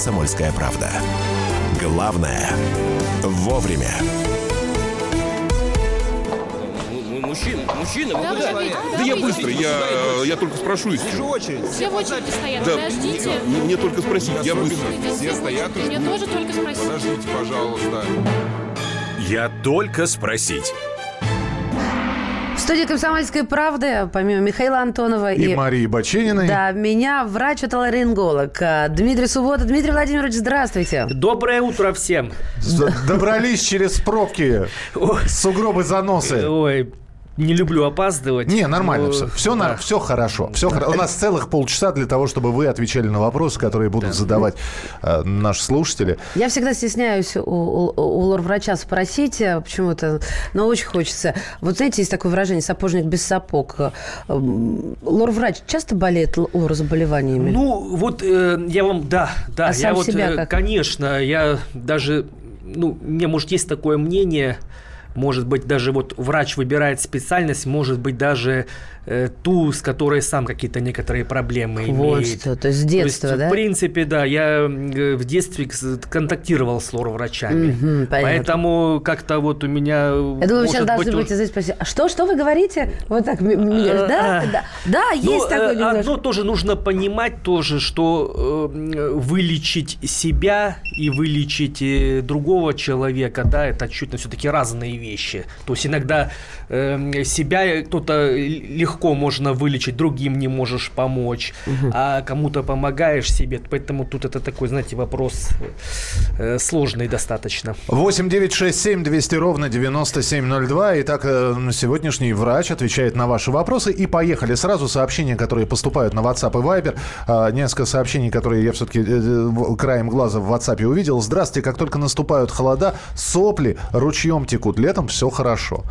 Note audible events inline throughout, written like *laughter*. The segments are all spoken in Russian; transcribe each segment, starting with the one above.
«Комсомольская правда». Главное – вовремя. Мужчина, мужчина, вы Да, куда? Да я быстро, я, я только спрошу и Вижу все. очередь. Все в очереди стоят, Да, подождите. мне, мне только спросить, я быстро. Все стоят и Мне ждут. тоже только спросить. Подождите, пожалуйста. Я только спросить. Студии «Комсомольской правды», помимо Михаила Антонова И и... Марии Бачениной. Да, меня врач-отоларинголог а, Дмитрий Суббота. Дмитрий Владимирович, здравствуйте. Доброе утро всем. Добрались через пробки, сугробы, заносы. Ой, не люблю опаздывать. Не, нормально но- все. Все, да. все хорошо. Все У нас целых полчаса для того, чтобы вы отвечали на вопросы, которые будут задавать э, наши слушатели. Я всегда стесняюсь у, у- у лор-врача спросить э, почему-то, но очень хочется. Вот знаете, есть такое выражение «сапожник без сапог». Э, Лор-врач часто болеет лор-заболеваниями? Ну, вот э, я вам, да, да, А я сам вот, себя э, как? конечно, я даже, ну, у меня, может, есть такое мнение, может быть, даже вот врач выбирает специальность, может быть, даже э, ту, с которой сам какие-то некоторые проблемы Вот имеет. что, то есть с детства, То есть, да? В принципе, да, я э, в детстве контактировал с лор-врачами. Понятно. Поэтому как-то вот у меня... Я думаю, вы сейчас должны быть, будете спросить, а что, что вы говорите? Вот так, м- меня, да, да, да, Ну, есть такое э, немножко. Одно тоже нужно понимать тоже, что э, вылечить себя и вылечить э, другого человека, да, это чуть-чуть все-таки разные вещи. То есть иногда э, себя кто-то легко можно вылечить, другим не можешь помочь, а кому-то помогаешь себе. Поэтому тут это такой, знаете, вопрос э, сложный достаточно. 8 9 6 7 200 ровно 9702. Итак, э, сегодняшний врач отвечает на ваши вопросы. И поехали. Сразу сообщения, которые поступают на WhatsApp и Viber. А, Несколько сообщений, которые я все-таки краем глаза в WhatsApp увидел. Здравствуйте, как только наступают холода, сопли ручьем текут. Летом все хорошо.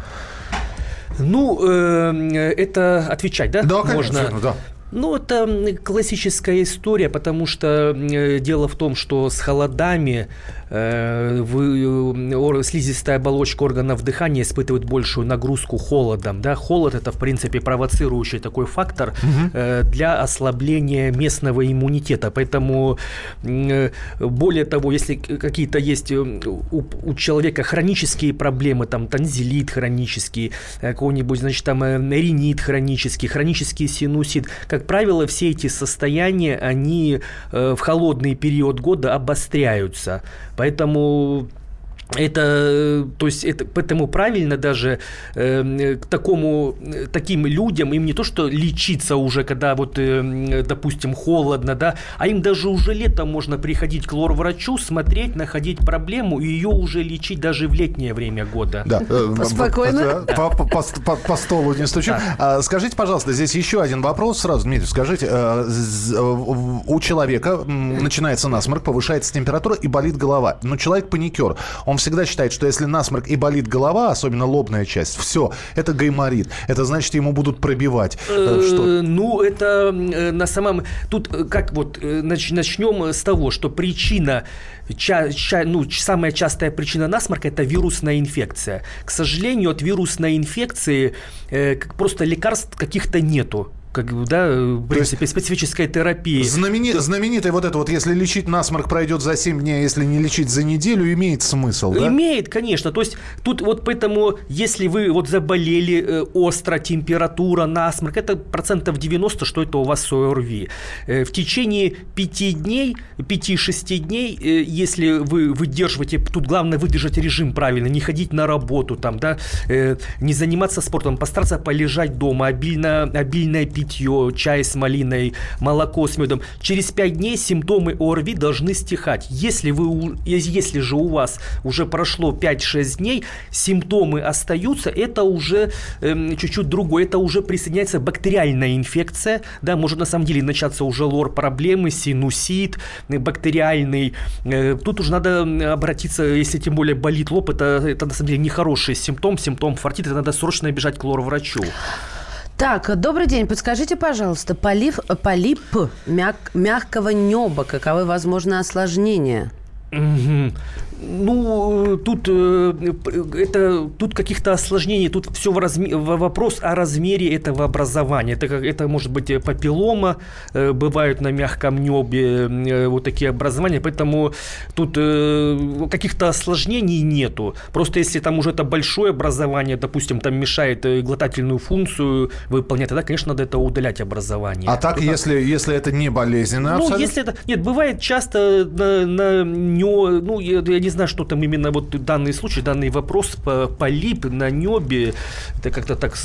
Ну, э, это отвечать, да? Да, Можно. конечно, да. Ну, это классическая история, потому что э, дело в том, что с холодами э, вы, э, ор- слизистая оболочка органов дыхания испытывает большую нагрузку холодом. Да? Холод – это, в принципе, провоцирующий такой фактор э, для ослабления местного иммунитета. Поэтому, э, более того, если какие-то есть э, у, у человека хронические проблемы, там, танзелит хронический, какой-нибудь, значит, там, ринит хронический, хронический синусит, как правило, все эти состояния, они э, в холодный период года обостряются. Поэтому это, то есть, это, поэтому правильно даже э, к такому, э, таким людям, им не то, что лечиться уже, когда вот, э, допустим, холодно, да, а им даже уже летом можно приходить к лор-врачу, смотреть, находить проблему и ее уже лечить даже в летнее время года. Да. э, Спокойно. да, По, по- по- по- столу не стучим. А, Скажите, пожалуйста, здесь еще один вопрос сразу, Дмитрий, скажите, э, у человека начинается насморк, повышается температура и болит голова. Но человек паникер. Он всегда считает, что если насморк и болит голова, особенно лобная часть, все, это гайморит. Это значит, ему будут пробивать. Э, Что? Э, Ну, это э, на самом... Тут как вот, нач- начнем с того, что причина, ча- ча- ну, самая частая причина насморка – это вирусная инфекция. К сожалению, от вирусной инфекции э, просто лекарств каких-то нету. Как, да, э, в принципе, специфической терапии. Знамени- знаменитое вот это вот, если лечить насморк пройдет за 7 дней, а если не лечить за неделю, имеет смысл, да? Имеет, конечно. То есть тут вот поэтому, если вы вот заболели э, остро, температура, насморк, это процентов 90, что это у вас ОРВИ. Э, в течение 5 дней, 5-6 дней, э, если вы выдерживаете, тут главное выдержать режим правильно, не ходить на работу, там, да, э, не заниматься спортом, постараться полежать дома, обильно, обильное питье, чай с малиной, молоко с медом. Через 5 дней симптомы ОРВИ должны стихать. Если, вы, если же у вас уже прошло 5-6 дней, симптомы остаются, это уже эм, чуть-чуть другое, это уже присоединяется бактериальная инфекция, да, может на самом деле начаться уже лор-проблемы, синусит, э, бактериальный. Э, Тут уже надо обратиться, если тем более болит лоб, это, это на самом деле нехороший симптом, симптом фортита, это надо срочно бежать к лор-врачу. Так, добрый день. Подскажите, пожалуйста, полив, полип мяг- мягкого неба, каковы возможны осложнения? Ну, тут, э, это, тут каких-то осложнений, тут все в разме, вопрос о размере этого образования. Это, это может быть папиллома, э, бывают на мягком небе э, вот такие образования, поэтому тут каких-то осложнений нету. Просто если там уже это большое образование, допустим, там мешает глотательную функцию выполнять, тогда, конечно, надо это удалять образование. А так, Тут если, если это не болезненно, ну, абсолютно? если это... Нет, бывает часто на, на нё- ну, я, я не знаю, что там именно вот данный случай, данный вопрос по полип на небе, это как-то так...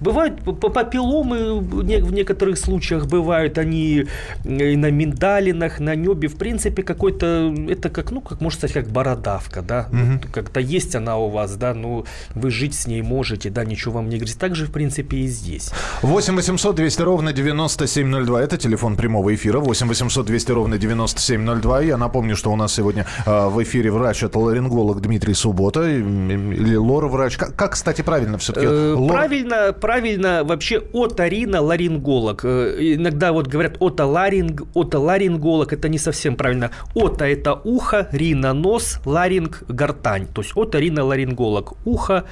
Бывают папилломы в некоторых случаях бывают, они и на миндалинах, на небе, в принципе, какой-то, это как, ну, как можно сказать, как бородавка, да, Вот как-то есть она у вас, да, ну, вы жить с ней можете, да, ничего вам не грозит. Так же, в принципе, и здесь. 8 800 200 ровно 9702. Это телефон прямого эфира. 8 800 200 ровно 9702. Я напомню, что у нас сегодня э, в эфире врач, это ларинголог Дмитрий Суббота. Или лор-врач. Как, как, кстати, правильно все-таки? Э, Правильно, правильно вообще оториноларинголог. Э, Иногда вот говорят отоларинг, отоларинголог, это не совсем правильно. Ота – это ухо, рина – нос, ларинг – гортань. То есть оториноларинголог. Ухо,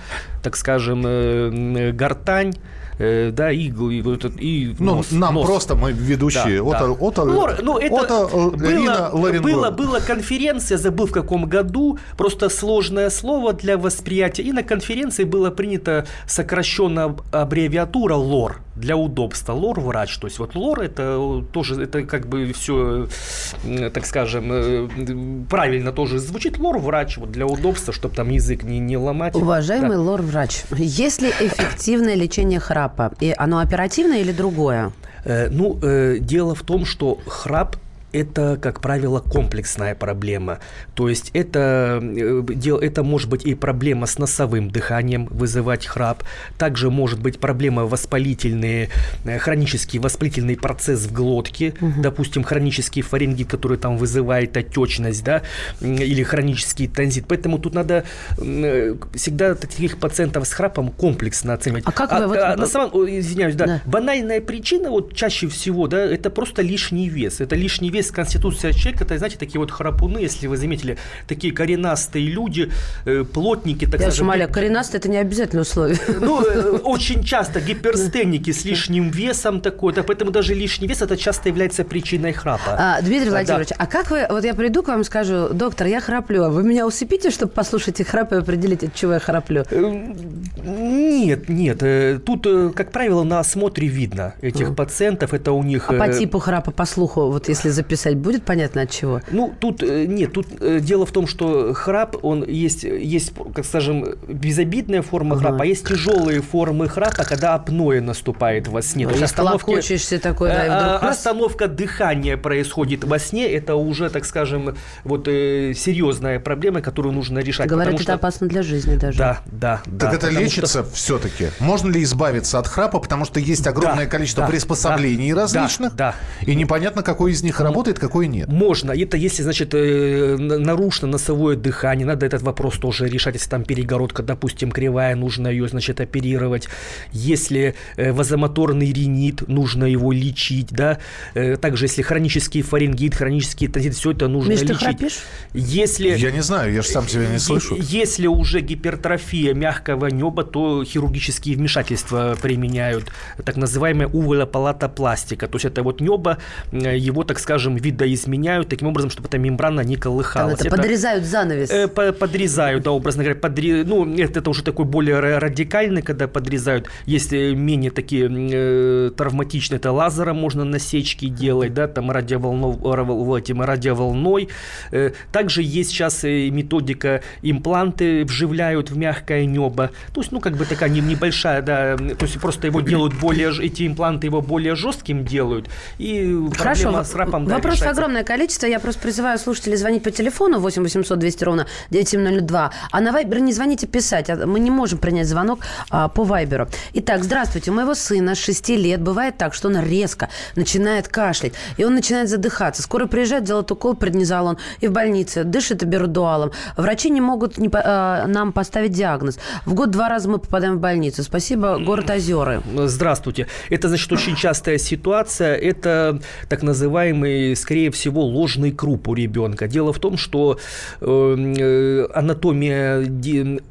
так скажем, э, гортань, да, и, и, и Ну, нос, нам нос. просто, мы ведущие. Да, Ото- да. ото- Лор, ну, это ото- было, Рина Ларинголог. было, была конференция, забыл в каком году, просто сложное слово для восприятия. И на конференции было принято сокращенная аббревиатура ЛОР для удобства. ЛОР-врач. То есть вот ЛОР это тоже, это как бы все, так скажем, э, правильно тоже звучит. ЛОР-врач вот для удобства, чтобы там язык не, не ломать. Уважаемый Да. лор-врач, есть ли эффективное лечение храпа? И оно оперативное или другое? Э, Ну, э, дело в том, что храп это, как правило, комплексная проблема. То есть это, э, это может быть и проблема с носовым дыханием, вызывать храп. Также может быть проблема воспалительные, э, хронический воспалительный процесс в глотке. Допустим, хронический фарингит, который там вызывает отечность, да, или хронический тонзит. Поэтому тут надо э, всегда таких пациентов с храпом комплексно оценивать. А как вы вот- на самом, извиняюсь, да, Да. банальная причина, вот чаще всего, да, это просто лишний вес. Это лишний вес конституция человека. Это, знаете, такие вот храпуны, если вы заметили, такие коренастые люди, э, плотники, так Я скажем. Шумаля, коренастый – это не обязательное условие. Ну, э, *laughs* очень часто гиперстенники с лишним весом такой, да, поэтому даже лишний вес это часто является причиной храпа. А, Дмитрий Да. Владимирович, а как вы, вот я приду к вам и скажу, доктор, я храплю, а вы меня усыпите, чтобы послушать их храп и определить, от чего я храплю? Э, Нет, нет. э, Тут, э, как правило, на осмотре видно этих пациентов. Это у них... А по э, типу храпа, по слуху, вот если записать, будет понятно от чего? Ну, тут э, нет, тут э, дело в том, что храп, он есть, есть, как скажем, безобидная форма Ага. храпа, а есть тяжелые формы храпа, когда апноэ наступает во сне. Если остановки- такой, да, и Э, вдруг а, раз- Остановка дыхания происходит во сне, это уже, так скажем, вот э, серьезная проблема, которую нужно решать. Говорят, это что- опасно для жизни даже. Да, да, да. Так это потому что- лечится все-таки? Можно ли избавиться от храпа? Потому что есть огромное Да, количество да, приспособлений да, различных. да, И непонятно, какой из них работает, какой нет. Можно. Это если, значит, э, на- нарушено носовое дыхание, надо этот вопрос тоже решать. Если там перегородка, допустим, кривая, нужно ее, значит, оперировать. Если э, вазомоторный ринит, нужно его лечить, да. Э, Также, если хронический фарингит, хронический тонзит, все это нужно Миш, ты лечить. храпишь? Если... Я не знаю, я же сам себя не слышу. Если уже гипертрофия мягкого неба, то хирургические вмешательства применяют, так называемая уволополатопластика. То есть это вот небо, его, так скажем, видоизменяют таким образом, чтобы эта мембрана не колыхалась. это, Это- подрезают занавес. Э, по- Подрезают, да, образно говоря, подре- ну, это, это уже такой более ра- радикальный, когда подрезают. Есть э, менее такие э, травматичные, это лазером можно насечки делать, да, там радиоволнов, ра- этим радиоволной. Э, Также есть сейчас э, методика, импланты вживляют в мягкое небо. То есть, ну, как бы такая не- небольшая, да, то есть просто его делают более, эти импланты его более жестким делают. И Хорошо, проблема с рапом, да, вопросов огромное количество. Я просто призываю слушателей звонить по телефону 8 800 200 ровно 9702. А на Вайбер не звоните писать. А Мы не можем принять звонок а, по Вайберу. Итак, здравствуйте. У моего сына 6 лет бывает так, что он резко начинает кашлять. И он начинает задыхаться. Скоро приезжает, делает укол преднизолон. И в больнице дышит и берут дуалом. Врачи не могут не а, нам поставить диагноз. В год два раза мы попадаем в больницу. Спасибо, город Озеры. Здравствуйте. Это, значит, очень частая ситуация. Это так называемый скорее всего, ложный круп у ребенка. Дело в том, что э, анатомия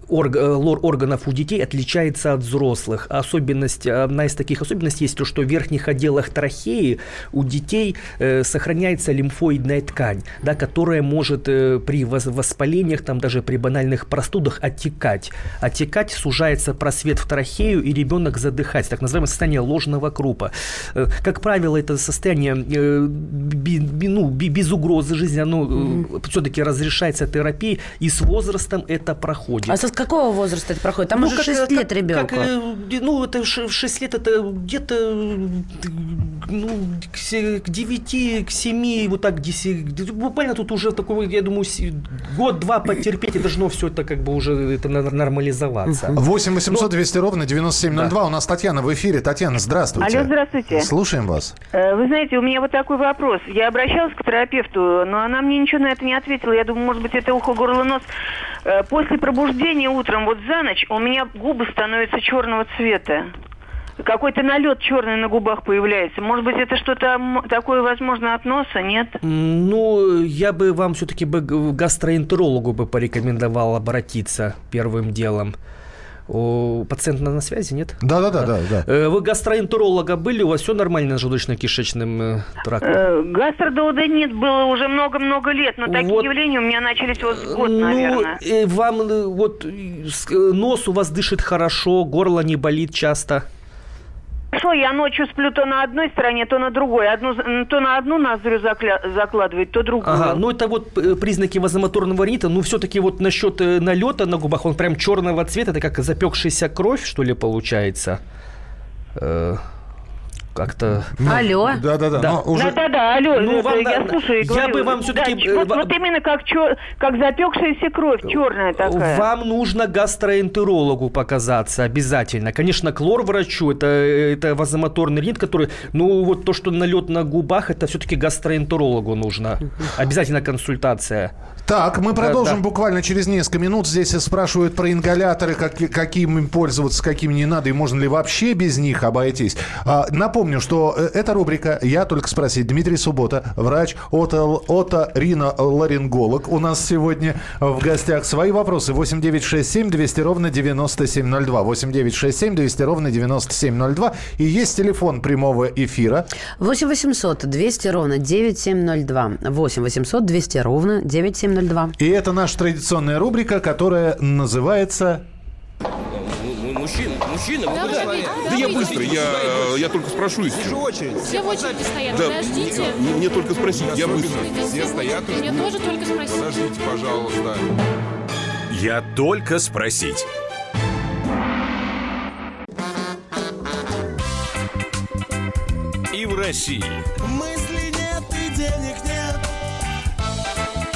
органов у детей отличается от взрослых. Особенность, одна из таких особенностей есть то, что в верхних отделах трахеи у детей сохраняется лимфоидная ткань, да, которая может при воспалениях, там, даже при банальных простудах оттекать. Оттекать сужается просвет в трахею, и ребенок задыхается. Так называемое состояние ложного крупа. Как правило, это состояние ну, без угрозы жизни, оно mm-hmm. все-таки разрешается терапией, и с возрастом это проходит. А с какого возраста это проходит? Там ну, уже как, 6 лет ребенку. Как, ну, это 6 лет, это где-то ну, к 9, к 7, вот так, 10, буквально тут уже такой, я думаю, год-два потерпеть, и должно все это как бы уже это нормализоваться. 8 800 200 ровно 9702. Да. У нас Татьяна в эфире. Татьяна, здравствуйте. Алло, здравствуйте. Слушаем вас. Э, вы знаете, у меня вот такой вопрос. Я обращалась к терапевту, но она мне ничего на это не ответила. Я думаю, может быть, это ухо, горло, нос. Э, после пробуждения утром, вот за ночь, у меня губы становятся черного цвета какой-то налет черный на губах появляется. Может быть, это что-то такое, возможно, от носа, нет? Ну, я бы вам все-таки бы гастроэнтерологу бы порекомендовал обратиться первым делом. У пациента на связи, нет? Да, да, да, да. да. Э, вы гастроэнтеролога были? У вас все нормально с желудочно-кишечным э, трактом? Э, гастродода нет, было уже много-много лет, но такие вот. явления у меня начались вот год, ну, наверное. Вам вот нос у вас дышит хорошо, горло не болит часто? Хорошо, я ночью сплю то на одной стороне, то на другой. Одну, то на одну ноздрю закля- закладывает, то другую. Ага, ну это вот э, признаки вазомоторного ринита. Ну все-таки вот насчет э, налета на губах, он прям черного цвета, это как запекшаяся кровь, что ли, получается? Э, как-то... Ну, алло. Да-да-да. Да. Уже... Да-да-да, алло. Ну, вам, я слушаю Я бы вам все-таки... Да, вот, вот именно как, чер... как запекшаяся кровь, черная такая. Вам нужно гастроэнтерологу показаться обязательно. Конечно, к лор-врачу, это, это вазомоторный ринт, который... Ну, вот то, что налет на губах, это все-таки гастроэнтерологу нужно. Обязательно консультация. Так, мы продолжим да, да. буквально через несколько минут. Здесь спрашивают про ингаляторы, как, какими пользоваться, какими не надо, и можно ли вообще без них обойтись. А, напомню, что э, эта рубрика «Я только спросить». Дмитрий Суббота, врач оториноларинголог у нас сегодня в гостях. Свои вопросы 8967 200 ровно 9702. 8967 200 ровно 9702. И есть телефон прямого эфира. 8 800 200 ровно 9702. 8 800 200 ровно 9702. 702. И это наша традиционная рубрика, которая называется... Мужчина, мужчина, вы куда? Да я быстро, я, я только спрошу еще. Вижу очередь. Все в очереди стоят, да, подождите. Мне, мне только спросить, я быстро. Все стоят. Мне тоже только спросить. Подождите, пожалуйста. Я только спросить. И в России. Мысли нет и денег нет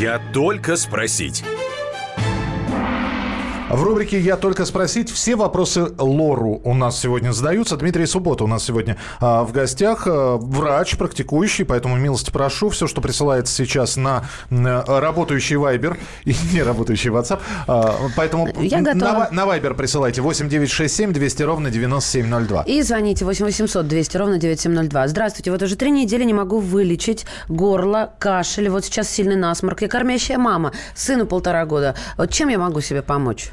Я только спросить. В рубрике «Я только спросить» все вопросы Лору у нас сегодня задаются. Дмитрий Суббота у нас сегодня а, в гостях. А, врач, практикующий, поэтому милости прошу. Все, что присылается сейчас на, на работающий Вайбер и *laughs* не работающий WhatsApp. А, поэтому Я на, на Вайбер присылайте 8967 200 ровно 9702. И звоните 8 800 200 ровно 9702. Здравствуйте. Вот уже три недели не могу вылечить горло, кашель. Вот сейчас сильный насморк. Я кормящая мама. Сыну полтора года. Вот чем я могу себе помочь?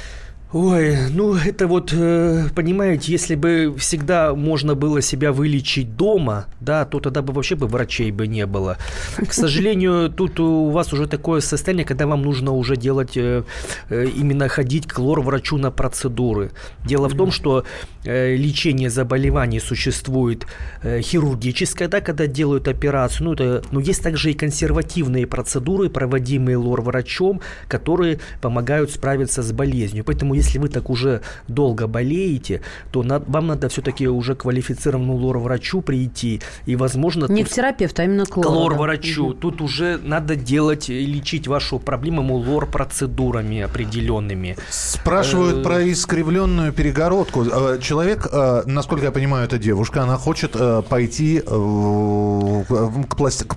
Ой, ну это вот, э, понимаете, если бы всегда можно было себя вылечить дома, да, то тогда бы вообще бы врачей бы не было. К сожалению, тут у вас уже такое состояние, когда вам нужно уже делать, э, э, именно ходить к лор-врачу на процедуры. Дело в том, что лечение заболеваний существует хирургическое, да, когда делают операцию, ну, это, но есть также и консервативные процедуры, проводимые лор-врачом, которые помогают справиться с болезнью. Поэтому если вы так уже долго болеете, то на, вам надо все-таки уже квалифицированному лор-врачу прийти. И, возможно... Не тут, к терапевту, а именно к лору. К лор-врачу. Угу. Тут уже надо делать, лечить вашу проблему лор-процедурами определенными. Спрашивают э, про искривленную перегородку. Э, человек, э, насколько я понимаю, это девушка, она хочет пойти к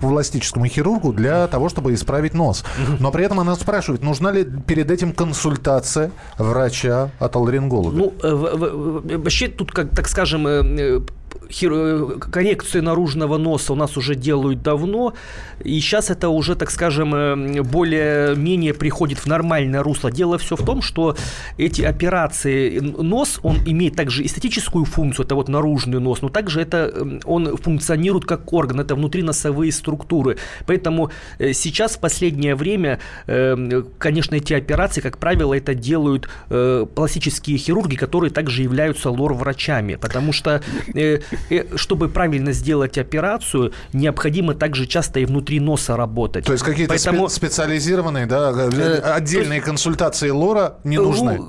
пластическому хирургу для того, чтобы исправить нос. Но при этом она спрашивает, нужна ли перед этим консультация врача от аллеринголога? Ну, вообще тут, как, так скажем, коррекцию наружного носа у нас уже делают давно, и сейчас это уже, так скажем, э, более-менее приходит в нормальное русло. Дело все в том, что эти операции, нос, он имеет также эстетическую функцию, это вот наружный нос, но также это он функционирует как орган, это внутриносовые структуры. Поэтому э, сейчас в последнее время, э, конечно, эти операции, как правило, это делают пластические хирурги, которые также являются лор-врачами, потому что Э, чтобы правильно сделать операцию, необходимо также часто и внутри носа работать. То есть какие-то Поэтому... специализированные, да, э, э, отдельные есть... консультации лора не нужны?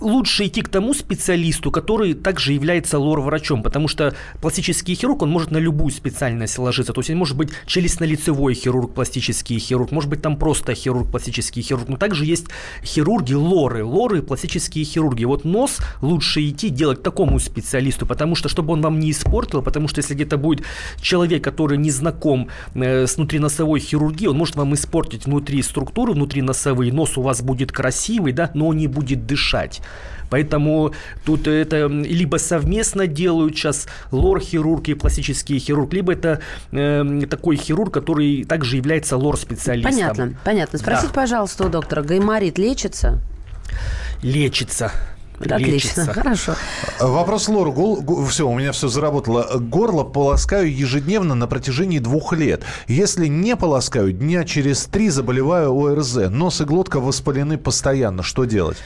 Лучше идти к тому специалисту, который также является лор-врачом, потому что пластический хирург, он может на любую специальность ложиться. То есть он может быть челюстно-лицевой хирург, пластический хирург, может быть там просто хирург, пластический хирург. Но также есть хирурги лоры, лоры, пластические хирурги. Вот нос лучше идти делать такому специалисту, потому что чтобы он вам не испортил, потому что если где-то будет человек, который не знаком э, с внутриносовой хирургией, он может вам испортить внутри структуры, внутри носовые, нос у вас будет красивый, да, но он не будет дышать. Поэтому тут это либо совместно делают сейчас лор-хирург и пластический хирург, либо это э, такой хирург, который также является лор-специалистом. Понятно, понятно. Спросите, да. пожалуйста, у доктора, гайморит лечится? Лечится. Отлично, хорошо. Вопрос Лору. Гол, все, у меня все заработало. Горло полоскаю ежедневно на протяжении двух лет. Если не полоскаю, дня через три заболеваю ОРЗ. Нос и глотка воспалены постоянно. Что делать?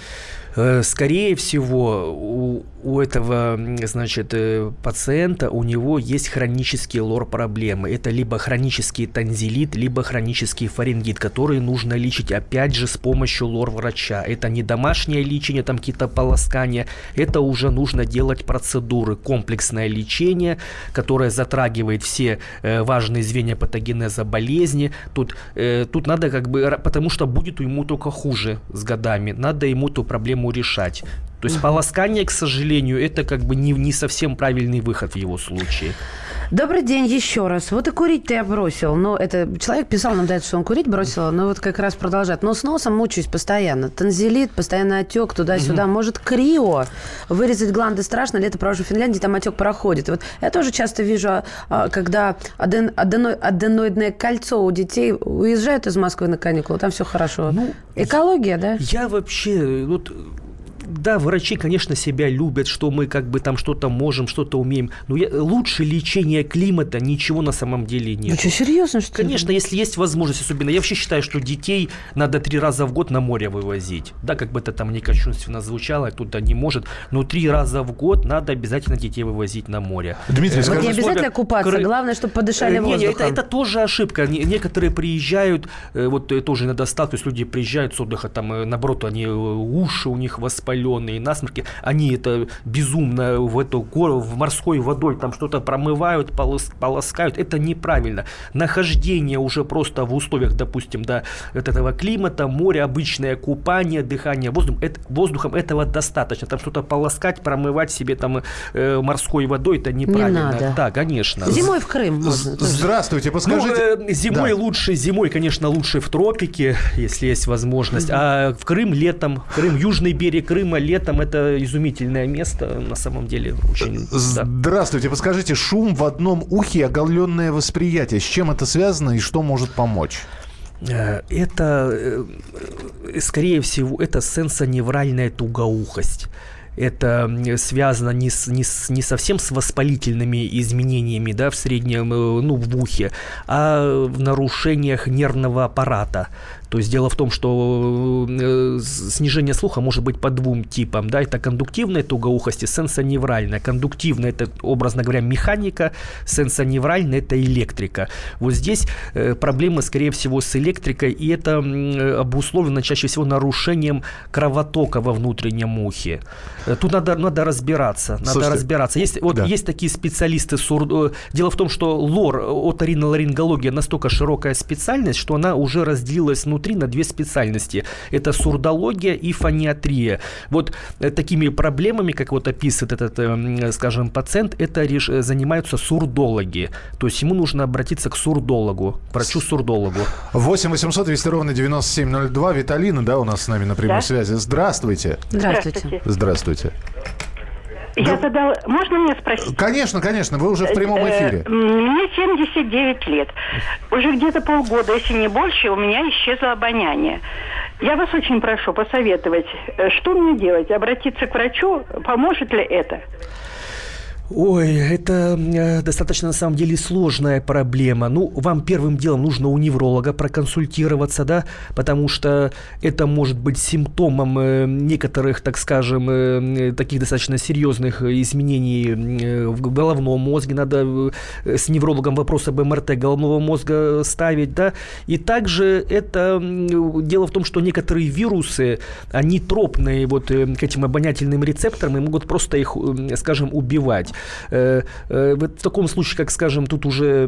Э, скорее всего, у, у этого, значит, э, пациента, у него есть хронические лор-проблемы. Это либо хронический танзелит, либо хронический фарингит, которые нужно лечить, опять же, с помощью лор-врача. Это не домашнее лечение, там какие-то полоскания. Это уже нужно делать процедуры, комплексное лечение, которое затрагивает все э, важные звенья патогенеза болезни. Тут, э, тут надо как бы, потому что будет ему только хуже с годами. Надо ему эту проблему проблему решать. То есть полоскание, к сожалению, это как бы не, не совсем правильный выход в его случае. Добрый день еще раз. Вот и курить-то я бросил. Но это человек писал нам до этого, что он курить бросил, но вот как раз продолжает. Но с носом мучаюсь постоянно. Танзелит, постоянно отек туда-сюда. Угу. Может, крио. Вырезать гланды страшно. Лето провожу в Финляндии, там отек проходит. Вот я тоже часто вижу, а, а, когда аден, адено, аденоидное кольцо у детей уезжают из Москвы на каникулы, там все хорошо. Ну, Экология, да? Я вообще... Вот да, врачи, конечно, себя любят, что мы как бы там что-то можем, что-то умеем. Но я, лучше лечения климата ничего на самом деле нет. Ну что, серьезно, что Конечно, ли? если есть возможность, особенно. Я вообще считаю, что детей надо три раза в год на море вывозить. Да, как бы это там не кощунственно звучало, кто-то не может. Но три раза в год надо обязательно детей вывозить на море. Дмитрий, э, скажи, не обязательно купаться, кры... главное, чтобы подышали воздухом. Не, это, это тоже ошибка. Некоторые приезжают, э, вот э, тоже иногда есть люди приезжают с отдыха, там, наоборот, они уши у них воспалены, воспаленные насморки, они это безумно в эту гору, в морской водой там что-то промывают, полос, полоскают. Это неправильно. Нахождение уже просто в условиях, допустим, да, этого климата, море, обычное купание, дыхание воздухом, это, воздухом этого достаточно. Там что-то полоскать, промывать себе там э, морской водой, это неправильно. Не надо. Да, конечно. Зимой в Крым можно. Здравствуйте, подскажите. Ну, э, зимой да. лучше, зимой, конечно, лучше в тропике, если есть возможность. А в Крым летом, Крым, южный берег Крыма Крыма летом это изумительное место, на самом деле очень. Здравствуйте, да. подскажите, шум в одном ухе, оголенное восприятие, с чем это связано и что может помочь? Э, это, э, скорее всего, это сенсоневральная тугоухость это связано не, с, не, с, не совсем с воспалительными изменениями да, в среднем, э, ну, в ухе, а в нарушениях нервного аппарата. То есть дело в том, что э, снижение слуха может быть по двум типам. Да? Это кондуктивная тугоухость и сенсоневральная. Кондуктивная – это, образно говоря, механика, сенсоневральная – это электрика. Вот здесь э, проблемы, скорее всего, с электрикой, и это обусловлено чаще всего нарушением кровотока во внутреннем ухе. Э, Тут надо, надо разбираться. Надо Слушайте, разбираться. Есть, вот да. есть такие специалисты. сур- Дело в том, что лор, оториноларингология настолько широкая специальность, что она уже разделилась внутри на две специальности. Это сурдология и фониатрия. Вот э, такими проблемами, как вот описывает этот, э, м, скажем, пациент, это реш- э, занимаются сурдологи. То есть ему нужно обратиться к сурдологу, к врачу-сурдологу. 8 800 200 ровно 9702. Виталина, да, у нас с нами на прямой Да. связи. Здравствуйте. Здравствуйте. Здравствуйте. Я задала... Можно мне спросить? Конечно, конечно, вы уже в прямом Э, эфире. Мне 79 лет. Уже где-то полгода, если не больше, у меня исчезло обоняние. Я вас очень прошу посоветовать, э, что мне делать? Обратиться к врачу? Поможет ли это? Ой, это э, достаточно на самом деле сложная проблема. Ну, вам первым делом нужно у невролога проконсультироваться, да, потому что это может быть симптомом э, некоторых, так скажем, э, таких достаточно серьезных изменений в головном мозге. Надо с неврологом вопрос об МРТ головного мозга ставить, да. И также это дело в том, что некоторые вирусы, они тропные вот к этим обонятельным рецепторам и могут просто их, скажем, убивать. Э, э, Вот в таком случае, как, скажем, тут уже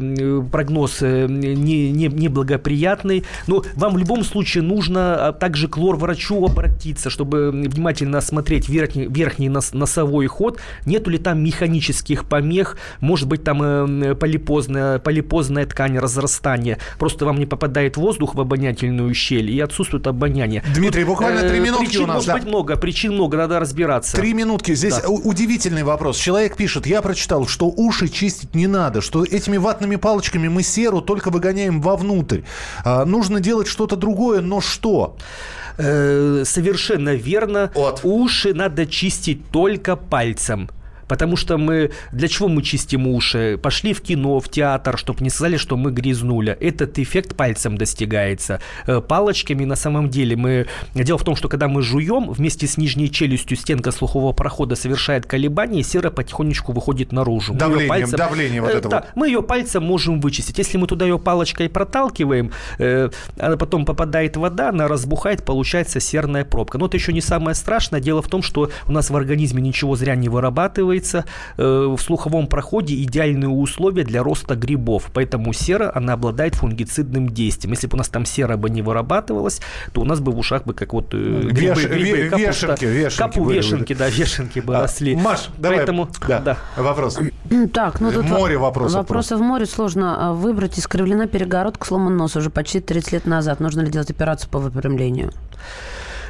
прогноз э, не, не, неблагоприятный. Но вам в любом случае нужно а, также к лор-врачу обратиться, чтобы внимательно осмотреть верхний, верхний нос- носовой ход. Нету ли там механических помех, может быть, там э, полипозная, полипозная ткань разрастания. Просто вам не попадает воздух в обонятельную щель и отсутствует обоняние. Дмитрий, Тут, буквально три минутки причин у нас, может да. быть много, причин много, надо разбираться. Три минутки. Здесь Да. удивительный вопрос. Человек пишет, я прочитал, что уши чистить не надо, что этими ватными палочками мы серу только выгоняем вовнутрь. А, нужно делать что-то другое, но что? Э, совершенно верно. Вот. Уши надо чистить только пальцем. Потому что мы... Для чего мы чистим уши? Пошли в кино, в театр, чтобы не сказали, что мы грязнули. Этот эффект пальцем достигается. Э, Палочками на самом деле мы... Дело в том, что когда мы жуем, вместе с нижней челюстью стенка слухового прохода совершает колебания, и сера потихонечку выходит наружу. Давлением, давление вот Э, это да, вот. мы ее пальцем можем вычистить. Если мы туда ее палочкой проталкиваем, э, она потом попадает вода, она разбухает, получается серная пробка. Но это еще не самое страшное. Дело в том, что у нас в организме ничего зря не вырабатывается. Э, в слуховом проходе идеальные условия для роста грибов. Поэтому сера, она обладает фунгицидным действием. Если бы у нас там сера бы не вырабатывалась, то у нас бы в ушах бы как вот э, грибы, Веш- грибы, ве- капуста. вешенки, вешенки Капу были бы. вешенки, да, вешенки бы А, росли. Маш, давай. Поэтому, да. да. Вопрос. *clears throat* Так, ну В тут море вопросов Вопросов в море сложно а, выбрать. Искривлена перегородка, сломан нос уже почти 30 лет назад. Нужно ли делать операцию по выпрямлению?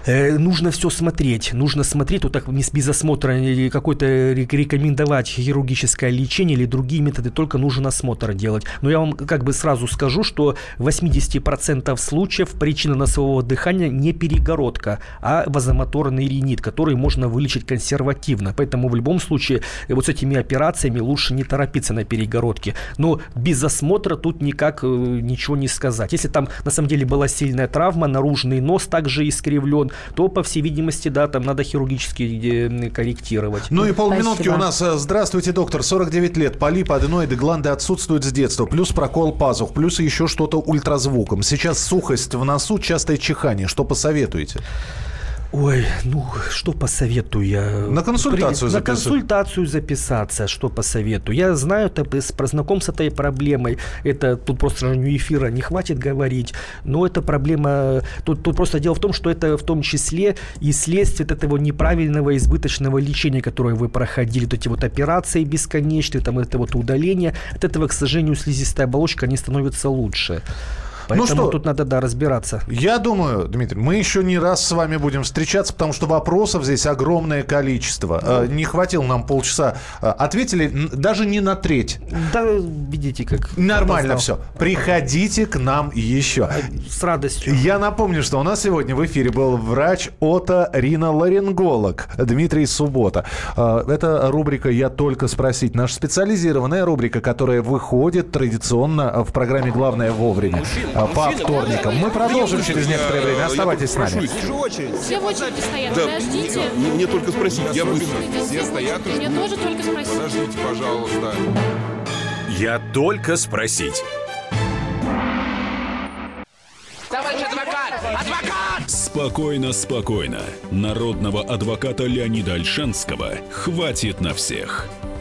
Э, нужно все смотреть. Нужно смотреть, вот так без осмотра или какой-то рек- рекомендовать хирургическое лечение или другие методы, только нужен осмотр делать. Но я вам как бы сразу скажу, что в 80% случаев причина носового дыхания не перегородка, а вазомоторный ринит, который можно вылечить консервативно. Поэтому в любом случае э, вот с этими операциями лучше не торопиться на перегородке. Но без осмотра тут никак э, ничего не сказать. Если там на самом деле была сильная травма, наружный нос также искривлен, то, по всей видимости, да, там надо хирургически э, корректировать. Ну и полминутки Спасибо. у нас. Э, Здравствуйте, доктор. 49 лет. Полип, аденоиды, гланды отсутствуют с детства. Плюс прокол пазух. Плюс еще что-то ультразвуком. Сейчас сухость в носу, частое чихание. Что посоветуете? Ой, ну что посоветую я? На консультацию На записывай. консультацию записаться, что посоветую. Я знаю, это с- про знаком с этой проблемой. Это тут просто эфира не хватит говорить. Но эта проблема... Тут, тут просто дело в том, что это в том числе и следствие этого неправильного избыточного лечения, которое вы проходили. Вот эти вот операции бесконечные, там это вот удаление. От этого, к сожалению, слизистая оболочка не становится лучше. Поэтому что? тут надо, да, разбираться. Я думаю, Дмитрий, мы еще не раз с вами будем встречаться, потому что вопросов здесь огромное количество. Э, Не хватило нам полчаса. Э, Ответили даже не на треть. Да, видите, как... Нормально все. Приходите к нам еще. С радостью. Я напомню, что у нас сегодня в эфире был врач оториноларинголог Дмитрий Суббота. Э, Это рубрика «Я только спросить». Наша специализированная рубрика, которая выходит традиционно в программе «Главное вовремя». а, по Мужчина, вторникам. Мы продолжим через некоторое время. Оставайтесь с нами. Все в очереди стоят. Да, Подождите. мне, мне только спросить, я быстро. Все стоят и Мне тоже только спросить. Подождите, пожалуйста. Я только спросить. Спокойно, спокойно. Народного адвоката Леонида Альшанского хватит на всех.